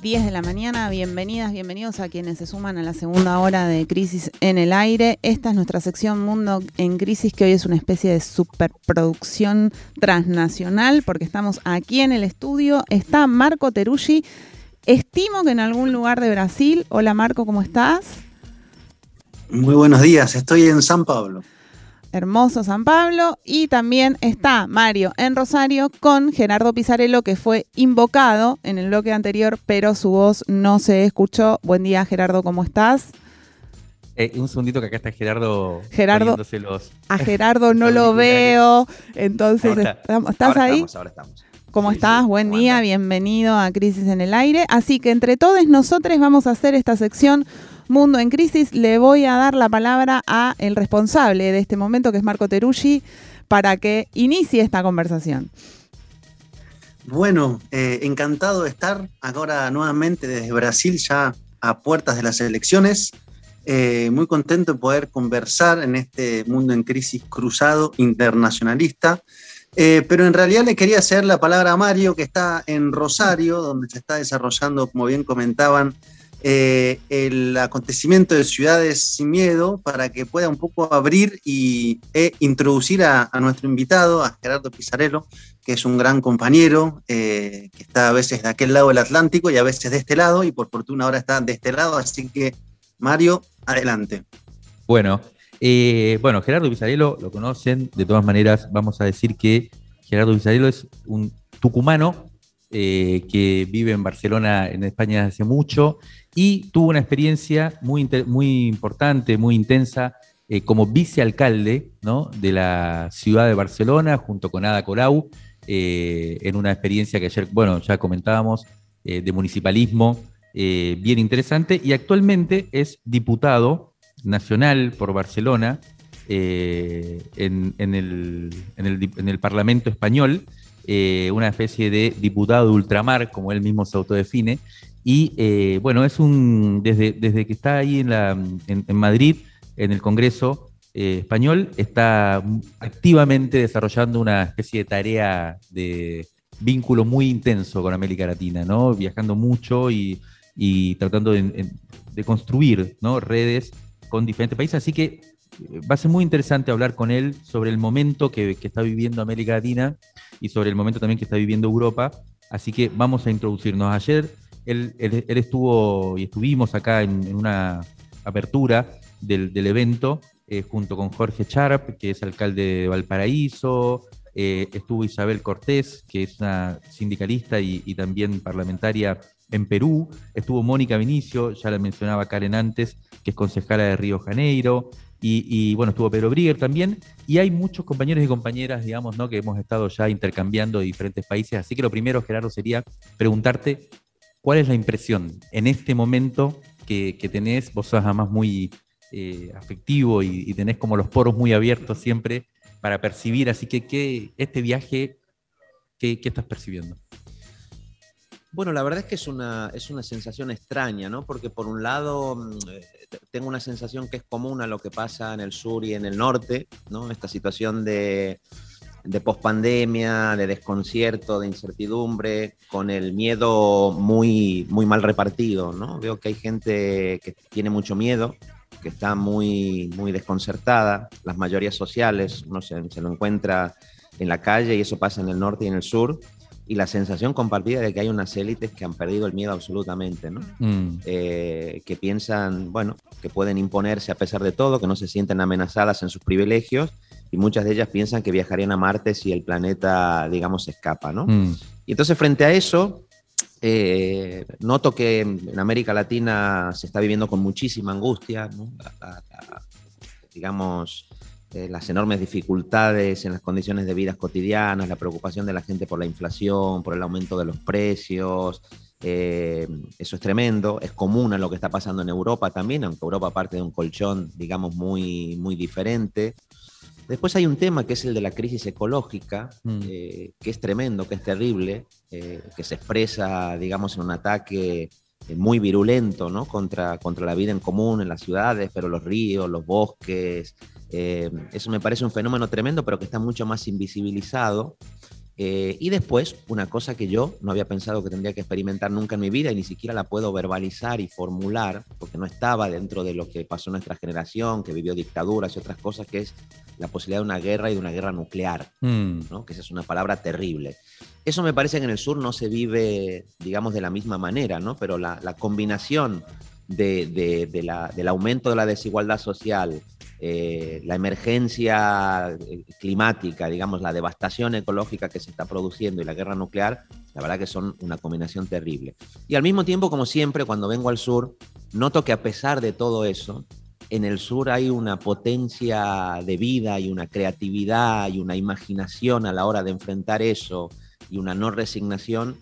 10 de la mañana. Bienvenidas, bienvenidos a quienes se suman a la segunda hora de Crisis en el Aire. Esta es nuestra sección Mundo en Crisis, que hoy es una especie de superproducción transnacional, porque estamos aquí en el estudio. Está Marco Teruggi. Estimo que en algún lugar de Brasil. Hola Marco, ¿cómo estás? Muy buenos días, estoy en San Pablo hermoso San Pablo. Y también está Mario en Rosario con Gerardo Pizarello, que fue invocado en el bloque anterior, pero su voz no se escuchó. Buen día, Gerardo, ¿cómo estás? Eh, un segundito que acá está Gerardo. Gerardo. A Gerardo no lo veo. Entonces, ¿estás ahí? ahora estamos. ¿Cómo estás? Buen día, bienvenido a Crisis en el Aire. Así que entre todos nosotros vamos a hacer esta sección Mundo en Crisis, le voy a dar la palabra a el responsable de este momento, que es Marco Teruggi, para que inicie esta conversación. Bueno, eh, encantado de estar ahora nuevamente desde Brasil, ya a puertas de las elecciones. Eh, muy contento de poder conversar en este mundo en crisis cruzado internacionalista. Eh, pero en realidad le quería hacer la palabra a Mario, que está en Rosario, donde se está desarrollando, como bien comentaban, eh, el acontecimiento de Ciudades sin Miedo para que pueda un poco abrir y, e introducir a, nuestro invitado, a Gerardo Pizarello, que es un gran compañero, eh, que está a veces de aquel lado del Atlántico y a veces de este lado, y por fortuna ahora está de este lado, así que Mario, adelante. Bueno, eh, bueno, Gerardo Pizarello lo conocen, de todas maneras vamos a decir que Gerardo Pizarello es un tucumano que vive en Barcelona, en España, hace mucho, y tuvo una experiencia muy, muy importante, muy intensa eh, como vicealcalde ¿no? de la ciudad de Barcelona junto con Ada Colau, eh, en una experiencia que ayer, bueno, ya comentábamos, eh, de municipalismo bien interesante, y actualmente es diputado nacional por Barcelona en, el, en, el, Parlamento español, una especie de diputado de ultramar, como él mismo se autodefine, y eh, bueno, es un, desde, desde que está ahí en, la, en, Madrid, en el Congreso eh, español, está activamente desarrollando una especie de tarea de vínculo muy intenso con América Latina, ¿no? Viajando mucho y, y tratando de, construir ¿no? redes con diferentes países. Así que eh, va a ser muy interesante hablar con él sobre el momento que, que, está viviendo América Latina y sobre el momento también que está viviendo Europa. Así que vamos a introducirnos. Ayer él, estuvo y estuvimos acá en, una apertura del, evento eh, junto con Jorge Charp, que es alcalde de Valparaíso, eh, estuvo Isabel Cortés, que es una sindicalista y, también parlamentaria en Perú, estuvo Mónica Vinicio, ya la mencionaba Karen antes, que es concejala de Río Janeiro, y, bueno, estuvo Pedro Brigger también, y hay muchos compañeros y compañeras, digamos, ¿no? que hemos estado ya intercambiando de diferentes países, así que lo primero, Gerardo, sería preguntarte ¿Cuál es la impresión en este momento que, tenés? Vos sos además muy eh, afectivo y, tenés como los poros muy abiertos siempre para percibir. Así que, ¿qué, este viaje, ¿qué, estás percibiendo? Bueno, la verdad es que es una, es una sensación extraña, ¿no? Porque por un lado mm, tengo una sensación que es común a lo que pasa en el sur y en el norte, ¿no? Esta situación de de pospandemia, de desconcierto, de incertidumbre, con el miedo muy, muy mal repartido, ¿no? Veo que hay gente que tiene mucho miedo, que está muy, muy desconcertada, las mayorías sociales, no se, se lo encuentra en la calle y eso pasa en el norte y en el sur, y la sensación compartida de que hay unas élites que han perdido el miedo absolutamente, ¿no? Mm. Eh, que piensan, bueno, que pueden imponerse a pesar de todo, que no se sienten amenazadas en sus privilegios y muchas de ellas piensan que viajarían a Marte si el planeta, digamos, escapa, ¿no? Mm. Y entonces frente a eso, eh, noto que en América Latina se está viviendo con muchísima angustia, ¿no? digamos, eh, las enormes dificultades en las condiciones de vida cotidianas, la preocupación de la gente por la inflación, por el aumento de los precios. Eh, eso es tremendo, es común a lo que está pasando en Europa también, aunque Europa parte de un colchón, digamos, muy, muy diferente. Después hay un tema que es el de la crisis ecológica, mm. eh, que es tremendo, que es terrible, que se expresa, digamos, en un ataque muy virulento ¿no? contra, contra la vida en común en las ciudades, pero los ríos, los bosques, eh, eso me parece un fenómeno tremendo, pero que está mucho más invisibilizado. Eh, y después, una cosa que yo no había pensado que tendría que experimentar nunca en mi vida y ni siquiera la puedo verbalizar y formular, porque no estaba dentro de lo que pasó en nuestra generación, que vivió dictaduras y otras cosas, que es la posibilidad de una guerra y de una guerra nuclear, mm. ¿no? que esa es una palabra terrible. Eso me parece que en el sur no se vive, digamos, de la misma manera, ¿no? pero la, combinación de, del aumento de la desigualdad social, eh, la emergencia eh, climática, digamos, la devastación ecológica que se está produciendo y la guerra nuclear, la verdad que son una combinación terrible. Y al mismo tiempo, como siempre, cuando vengo al sur, noto que a pesar de todo eso, en el sur hay una potencia de vida y una creatividad y una imaginación a la hora de enfrentar eso y una no resignación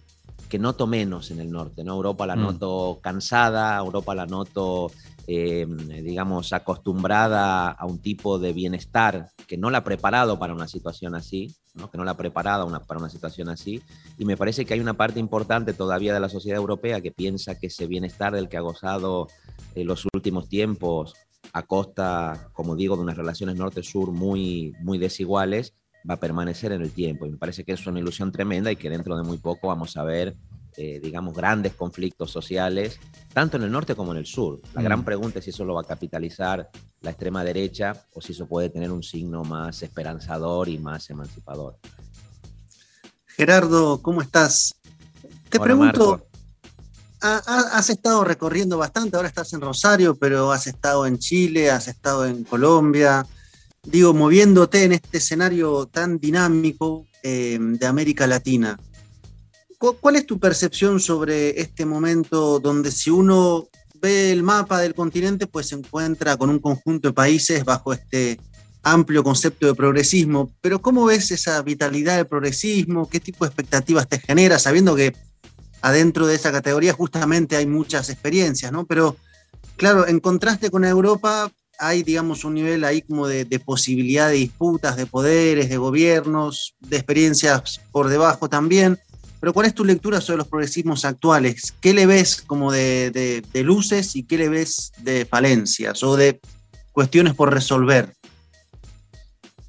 que noto menos en el norte. ¿no? Europa la mm. noto cansada, Europa la noto Em, digamos, acostumbrada a un tipo de bienestar que no la ha preparado para una situación así, ¿no? que no la ha preparado para una situación así. Y me parece que hay una parte importante todavía de la sociedad europea que piensa que ese bienestar del que ha gozado en los últimos tiempos a costa, como digo, de unas relaciones norte-sur muy, muy desiguales, va a permanecer en el tiempo. Y me parece que es una ilusión tremenda y que dentro de muy poco vamos a ver eh, digamos, grandes conflictos sociales, tanto en el norte como en el sur. La gran mm. pregunta es si eso lo va a capitalizar la extrema derecha o si eso puede tener un signo más esperanzador y más emancipador. Gerardo, ¿cómo estás? Te pregunto, has estado recorriendo bastante, ahora estás en Rosario, pero has estado en Chile, has estado en Colombia, digo, moviéndote en este escenario tan dinámico eh, de América Latina. ¿Cuál es tu percepción sobre este momento donde si uno ve el mapa del continente, pues se encuentra con un conjunto de países bajo este amplio concepto de progresismo, pero ¿cómo ves esa vitalidad del progresismo? ¿Qué tipo de expectativas te genera? Sabiendo que adentro de esa categoría justamente hay muchas experiencias, ¿no? Pero claro, en contraste con Europa hay, digamos, un nivel ahí como de, de posibilidad de disputas, de poderes, de gobiernos, de experiencias por debajo también. Pero ¿cuál es tu lectura sobre los progresismos actuales? ¿Qué le ves como de, luces y qué le ves de falencias o de cuestiones por resolver?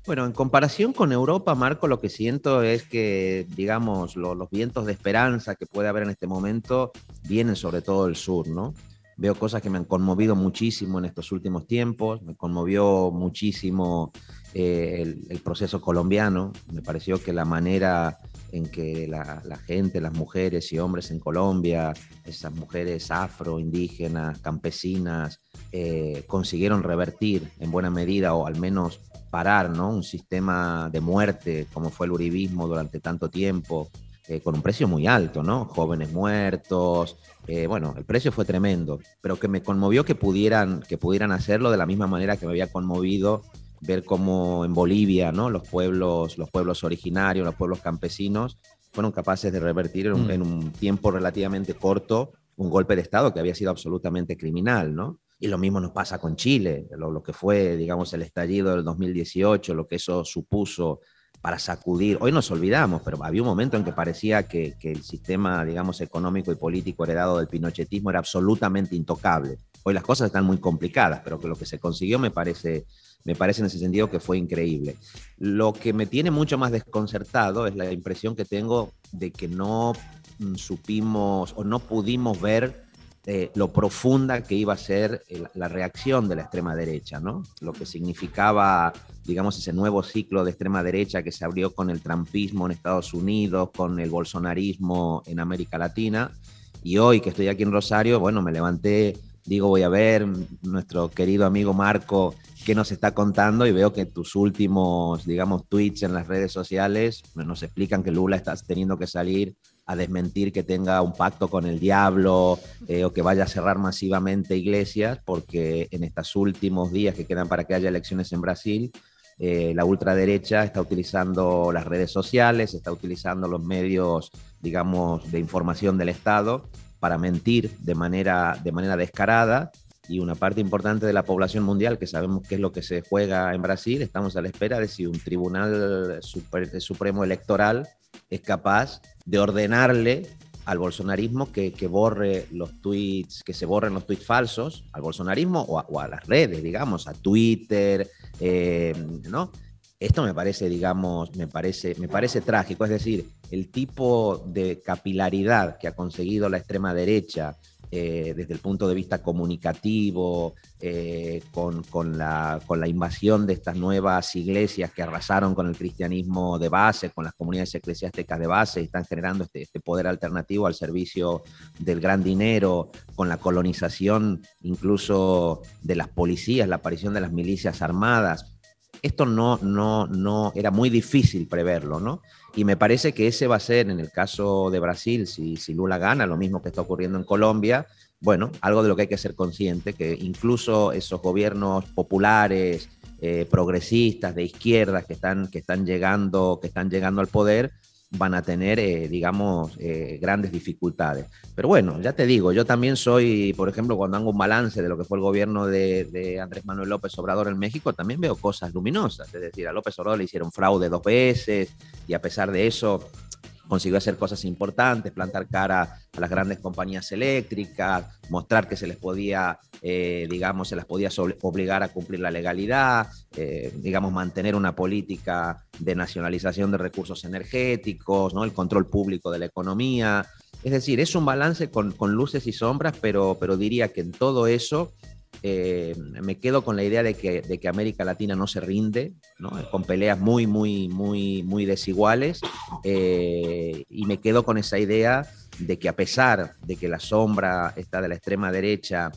Bueno, en comparación con Europa, Marco, lo que siento es que, digamos, los vientos de esperanza que puede haber en este momento vienen sobre todo del sur, ¿no? Veo cosas que me han conmovido muchísimo en estos últimos tiempos, me conmovió muchísimo eh, el, proceso colombiano, me pareció que la manera en que la, gente, las mujeres y hombres en Colombia, esas mujeres afro, indígenas, campesinas, eh, consiguieron revertir en buena medida o al menos parar ¿no? un sistema de muerte como fue el uribismo durante tanto tiempo, eh, con un precio muy alto, ¿no? Jóvenes muertos, eh, bueno, el precio fue tremendo, pero que me conmovió que pudieran, que pudieran hacerlo de la misma manera que me había conmovido ver cómo en Bolivia, ¿no? Los pueblos, los pueblos originarios, los pueblos campesinos, fueron capaces de revertir en un, mm. tiempo relativamente corto un golpe de Estado que había sido absolutamente criminal, ¿no? Y lo mismo nos pasa con Chile, lo, que fue, digamos, el estallido del 2018, lo que eso supuso para sacudir. Hoy nos olvidamos, pero había un momento en que parecía que, el sistema, digamos, económico y político heredado del pinochetismo era absolutamente intocable. Hoy las cosas están muy complicadas, pero que lo que se consiguió me parece me parece en ese sentido que fue increíble. Lo que me tiene mucho más desconcertado es la impresión que tengo de que no mm, supimos o no pudimos ver eh, lo profunda que iba a ser la reacción de la extrema derecha, ¿no? Lo que significaba, digamos, ese nuevo ciclo de extrema derecha que se abrió con el trampismo en Estados Unidos, con el bolsonarismo en América Latina. Y hoy que estoy aquí en Rosario, bueno, me levanté, digo, voy a ver nuestro querido amigo Marco qué nos está contando y veo que tus últimos, digamos, tweets en las redes sociales nos explican que Lula está teniendo que salir a desmentir que tenga un pacto con el diablo eh, o que vaya a cerrar masivamente iglesias, porque en estos últimos días que quedan para que haya elecciones en Brasil, eh, la ultraderecha está utilizando las redes sociales, está utilizando los medios, digamos, de información del Estado para mentir de manera, de manera descarada. Y una parte importante de la población mundial, que sabemos qué es lo que se juega en Brasil, estamos a la espera de si un tribunal supremo electoral es capaz de ordenarle al bolsonarismo que, borre los tweets, que se borren los tweets falsos, al bolsonarismo o a, las redes, digamos, a Twitter, eh, ¿no? Esto me parece, digamos, me parece, me parece trágico. Es decir, el tipo de capilaridad que ha conseguido la extrema derecha eh, desde el punto de vista comunicativo, eh, con, la, con, la, invasión de estas nuevas iglesias que arrasaron con el cristianismo de base, con las comunidades eclesiásticas de base, están generando este, este poder alternativo al servicio del gran dinero, con la colonización incluso de las policías, la aparición de las milicias armadas. Esto no, no, no era muy difícil preverlo, ¿no? Y me parece que ese va a ser, en el caso de Brasil, si, si Lula gana, lo mismo que está ocurriendo en Colombia, bueno, algo de lo que hay que ser consciente, que incluso esos gobiernos populares, eh, progresistas, de izquierda, que están, que, están llegando, que están llegando al poder, van a tener, eh, digamos, eh, grandes dificultades. Pero bueno, ya te digo, yo también soy, por ejemplo, cuando hago un balance de lo que fue el gobierno de, Andrés Manuel López Obrador en México, también veo cosas luminosas. Es decir, a López Obrador le hicieron fraude dos veces y a pesar de eso consiguió hacer cosas importantes, plantar cara a las grandes compañías eléctricas, mostrar que se les podía, eh, digamos, se las podía obligar a cumplir la legalidad, eh, digamos, mantener una política de nacionalización de recursos energéticos, ¿no? el control público de la economía. Es decir, es un balance con, con luces y sombras, pero, pero diría que en todo eso eh, me quedo con la idea de que, de que, América Latina no se rinde, con peleas muy, muy, muy, muy desiguales, eh, y me quedo con esa idea de que a pesar de que la sombra está de la extrema derecha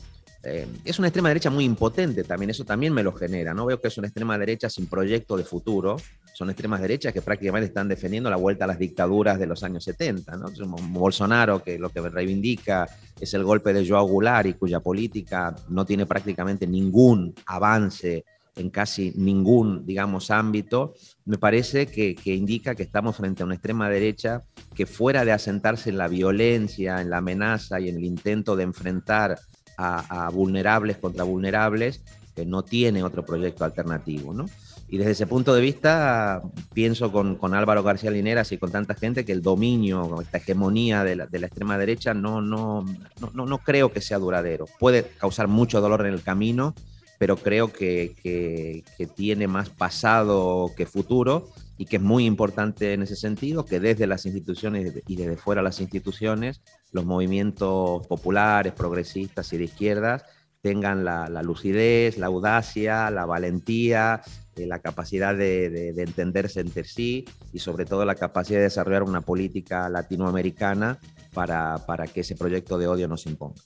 eh, es una extrema derecha muy impotente también, eso también me lo genera, ¿no? Veo que es una extrema derecha sin proyecto de futuro, son extremas derechas que prácticamente están defendiendo la vuelta a las dictaduras de los años 70, ¿no? Bolsonaro, que lo que reivindica es el golpe de Joao Goulart y cuya política no tiene prácticamente ningún avance en casi ningún, digamos, ámbito, me parece que, que, indica que estamos frente a una extrema derecha que fuera de asentarse en la violencia, en la amenaza y en el intento de enfrentar a, vulnerables contra vulnerables, que no tiene otro proyecto alternativo, ¿no? Y desde ese punto de vista, pienso con, con, Álvaro García Lineras y con tanta gente que el dominio, esta hegemonía de la, de la extrema derecha, no, no, no, no, creo que sea duradero. Puede causar mucho dolor en el camino, pero creo que, que, que tiene más pasado que futuro y que es muy importante en ese sentido, que desde las instituciones y desde fuera las instituciones, los movimientos populares, progresistas y de izquierdas tengan la, lucidez, la audacia, la valentía, eh, la capacidad de, entenderse entre sí y sobre todo la capacidad de desarrollar una política latinoamericana para, para que ese proyecto de odio no se imponga.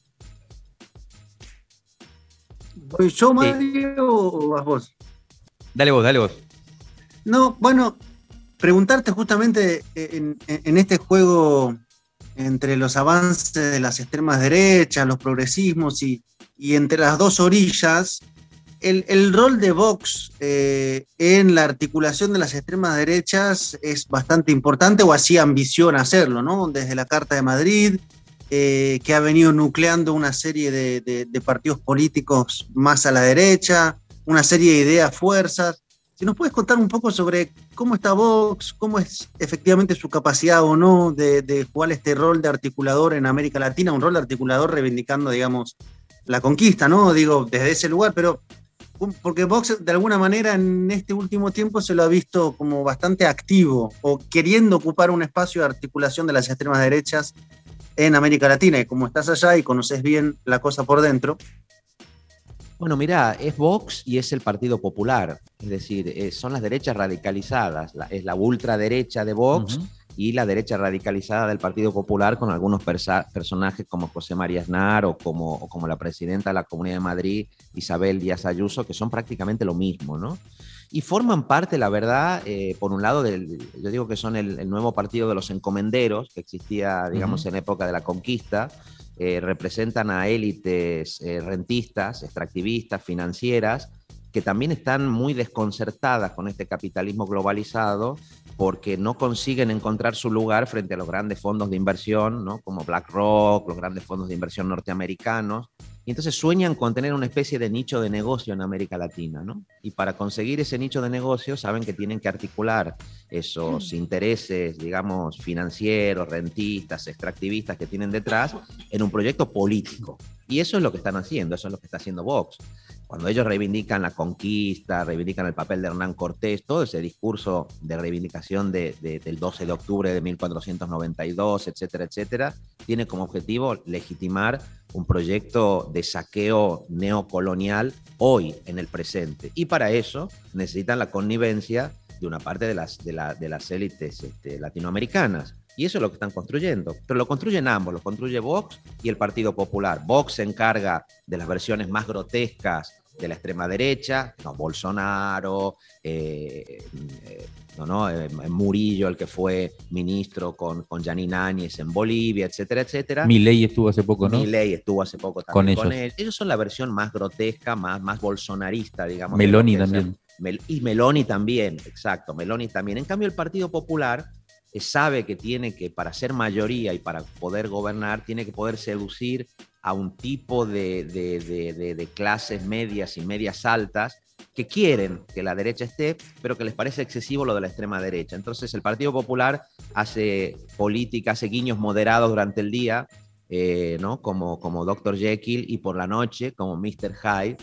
¿Voy yo, Mario, o vas vos? Dale vos, dale vos. No, bueno, preguntarte justamente en, este juego entre los avances de las extremas derechas, los progresismos y, entre las dos orillas, el, rol de Vox eh, en la articulación de las extremas derechas es bastante importante o así ambiciona hacerlo, ¿no? Desde la Carta de Madrid, eh, que ha venido nucleando una serie de partidos políticos más a la derecha, una serie de ideas, fuerzas. Si nos puedes contar un poco sobre cómo está Vox, cómo es efectivamente su capacidad o no de, jugar este rol de articulador en América Latina, un rol de articulador reivindicando, digamos, la conquista, ¿no? Digo, desde ese lugar, pero porque Vox de alguna manera en este último tiempo se lo ha visto como bastante activo o queriendo ocupar un espacio de articulación de las extremas derechas en América Latina. Y como estás allá y conoces bien la cosa por dentro, bueno, mira, es Vox y es el Partido Popular, es decir, eh, son las derechas radicalizadas, es la ultraderecha de Vox y la derecha radicalizada del Partido Popular con algunos personajes como José María Aznar o como, como, la presidenta de la Comunidad de Madrid, Isabel Díaz Ayuso, que son prácticamente lo mismo, ¿no? Y forman parte, la verdad, eh, por un lado, del, yo digo que son el, nuevo partido de los encomenderos, que existía, digamos, en época de la conquista, eh, representan a élites eh, rentistas, extractivistas, financieras, que también están muy desconcertadas con este capitalismo globalizado porque no consiguen encontrar su lugar frente a los grandes fondos de inversión, ¿no? como BlackRock, los grandes fondos de inversión norteamericanos, y entonces sueñan con tener una especie de nicho de negocio en América Latina, ¿no? Y para conseguir ese nicho de negocio saben que tienen que articular esos intereses, digamos, financieros, rentistas, extractivistas que tienen detrás en un proyecto político. Y eso es lo que están haciendo, eso es lo que está haciendo Vox cuando ellos reivindican la conquista, reivindican el papel de Hernán Cortés, todo ese discurso de reivindicación del 12 de octubre de 1492, etcétera, etcétera, tiene como objetivo legitimar un proyecto de saqueo neocolonial hoy, en el presente. Y para eso necesitan la connivencia de una parte de las, de, las élites este, latinoamericanas. Y eso es lo que están construyendo. Pero lo construyen ambos, lo construye Vox y el Partido Popular. Vox se encarga de las versiones más grotescas de la extrema derecha, no, Bolsonaro, eh, eh, no, no, eh, Murillo, el que fue ministro con, con Janine Áñez en Bolivia, etcétera, etcétera. ley estuvo hace poco, ¿no? ley estuvo hace poco también con, ellos. Ellos son la versión más grotesca, más, más bolsonarista, digamos. Meloni también. y Meloni también, exacto, Meloni también. En cambio, el Partido Popular sabe que tiene que, para ser mayoría y para poder gobernar, tiene que poder seducir a un tipo de, de, clases medias y medias altas que quieren que la derecha esté, pero que les parece excesivo lo de la extrema derecha. Entonces el Partido Popular hace política, hace guiños moderados durante el día, eh, ¿no? como, como Dr. Jekyll y por la noche como Mr. Hyde,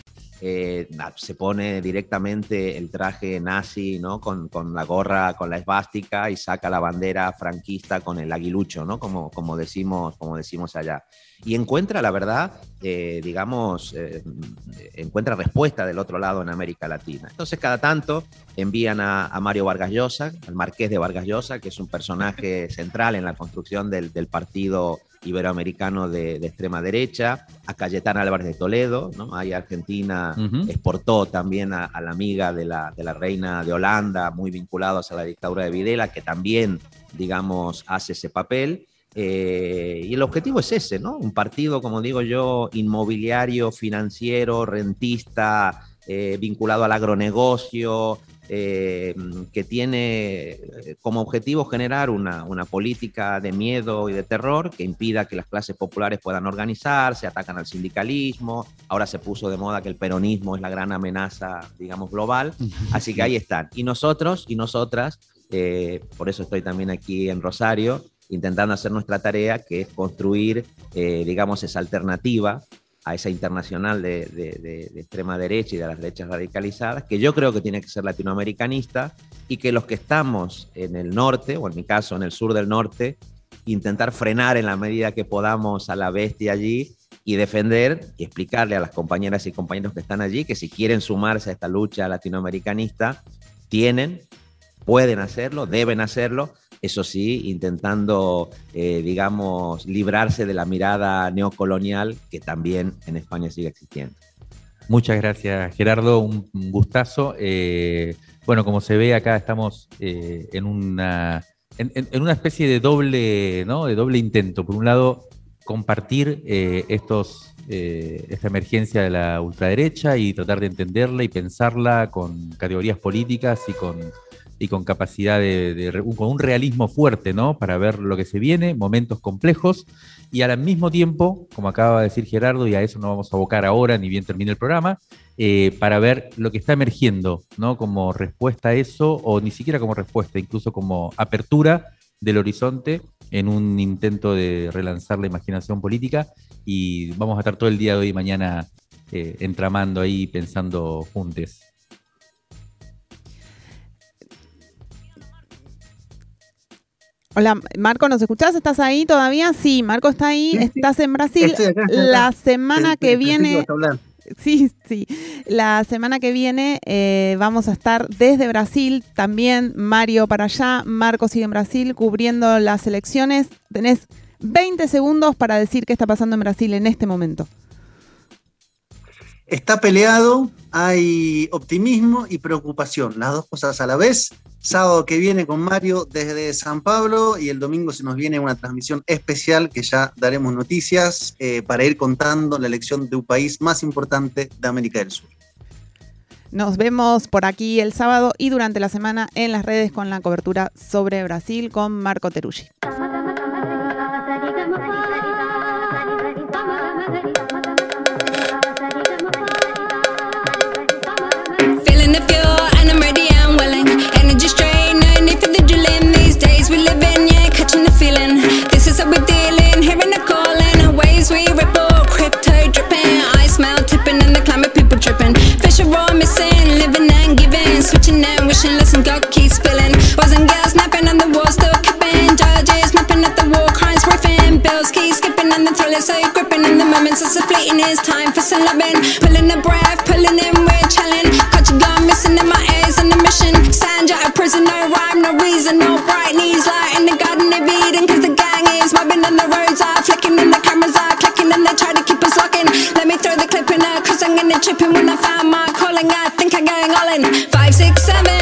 eh, se pone directamente el traje nazi, ¿no? Con, la gorra, con la esvástica y saca la bandera franquista con el aguilucho, ¿no? Como, como, decimos, como decimos allá. Y encuentra, la verdad, eh, digamos, eh, encuentra respuesta del otro lado en América Latina. Entonces, cada tanto envían a, Mario Vargas Llosa, al marqués de Vargas Llosa, que es un personaje central en la construcción del, del partido iberoamericano de, extrema derecha, a Cayetana Álvarez de Toledo, ¿no? Ahí Argentina exportó también a, la amiga de la, reina de Holanda, muy vinculados a la dictadura de Videla, que también, digamos, hace ese papel. Eh, y el objetivo es ese, ¿no? Un partido, como digo yo, inmobiliario, financiero, rentista, eh, vinculado al agronegocio, eh, que tiene eh, como objetivo generar una, una, política de miedo y de terror que impida que las clases populares puedan organizarse, atacan al sindicalismo, ahora se puso de moda que el peronismo es la gran amenaza, digamos, global, así que ahí están. Y nosotros y nosotras, eh, por eso estoy también aquí en Rosario, intentando hacer nuestra tarea, que es construir, digamos, esa alternativa a esa internacional de, extrema derecha y de las derechas radicalizadas, que yo creo que tiene que ser latinoamericanista y que los que estamos en el norte, o en mi caso en el sur del norte, intentar frenar en la medida que podamos a la bestia allí y defender y explicarle a las compañeras y compañeros que están allí que si quieren sumarse a esta lucha latinoamericanista, tienen, pueden hacerlo, deben hacerlo, eso sí, intentando, eh, digamos, librarse de la mirada neocolonial que también en España sigue existiendo. Muchas gracias, Gerardo, un, gustazo. Eh, bueno, como se ve acá, estamos eh, en, una, en, una especie de doble, ¿no? de doble intento. Por un lado, compartir estos, esta emergencia de la ultraderecha y tratar de entenderla y pensarla con categorías políticas y con y con capacidad de, con un realismo fuerte, ¿no? Para ver lo que se viene, momentos complejos, y al mismo tiempo, como acaba de decir Gerardo, y a eso no vamos a abocar ahora, ni bien termine el programa, eh, para ver lo que está emergiendo, ¿no? Como respuesta a eso, o ni siquiera como respuesta, incluso como apertura del horizonte en un intento de relanzar la imaginación política, y vamos a estar todo el día de hoy y mañana eh, entramando ahí, pensando juntos. Hola, Marco, ¿nos escuchás? ¿Estás ahí todavía? Sí, Marco está ahí, estás en Brasil. La semana que viene... Sí, sí. La semana que viene eh, vamos a estar desde Brasil, también Mario para allá, Marco sigue en Brasil cubriendo las elecciones. Tenés 20 segundos para decir qué está pasando en Brasil en este momento. Está peleado, hay optimismo y preocupación, las dos cosas a la vez sábado que viene con Mario desde San Pablo y el domingo se nos viene una transmisión especial que ya daremos noticias para ir contando la elección de un país más importante de América del Sur. Nos vemos por aquí el sábado y durante la semana en las redes con la cobertura sobre Brasil con Marco Teruggi. and tripping when I find my calling. I think I'm going all in. Five, six, seven.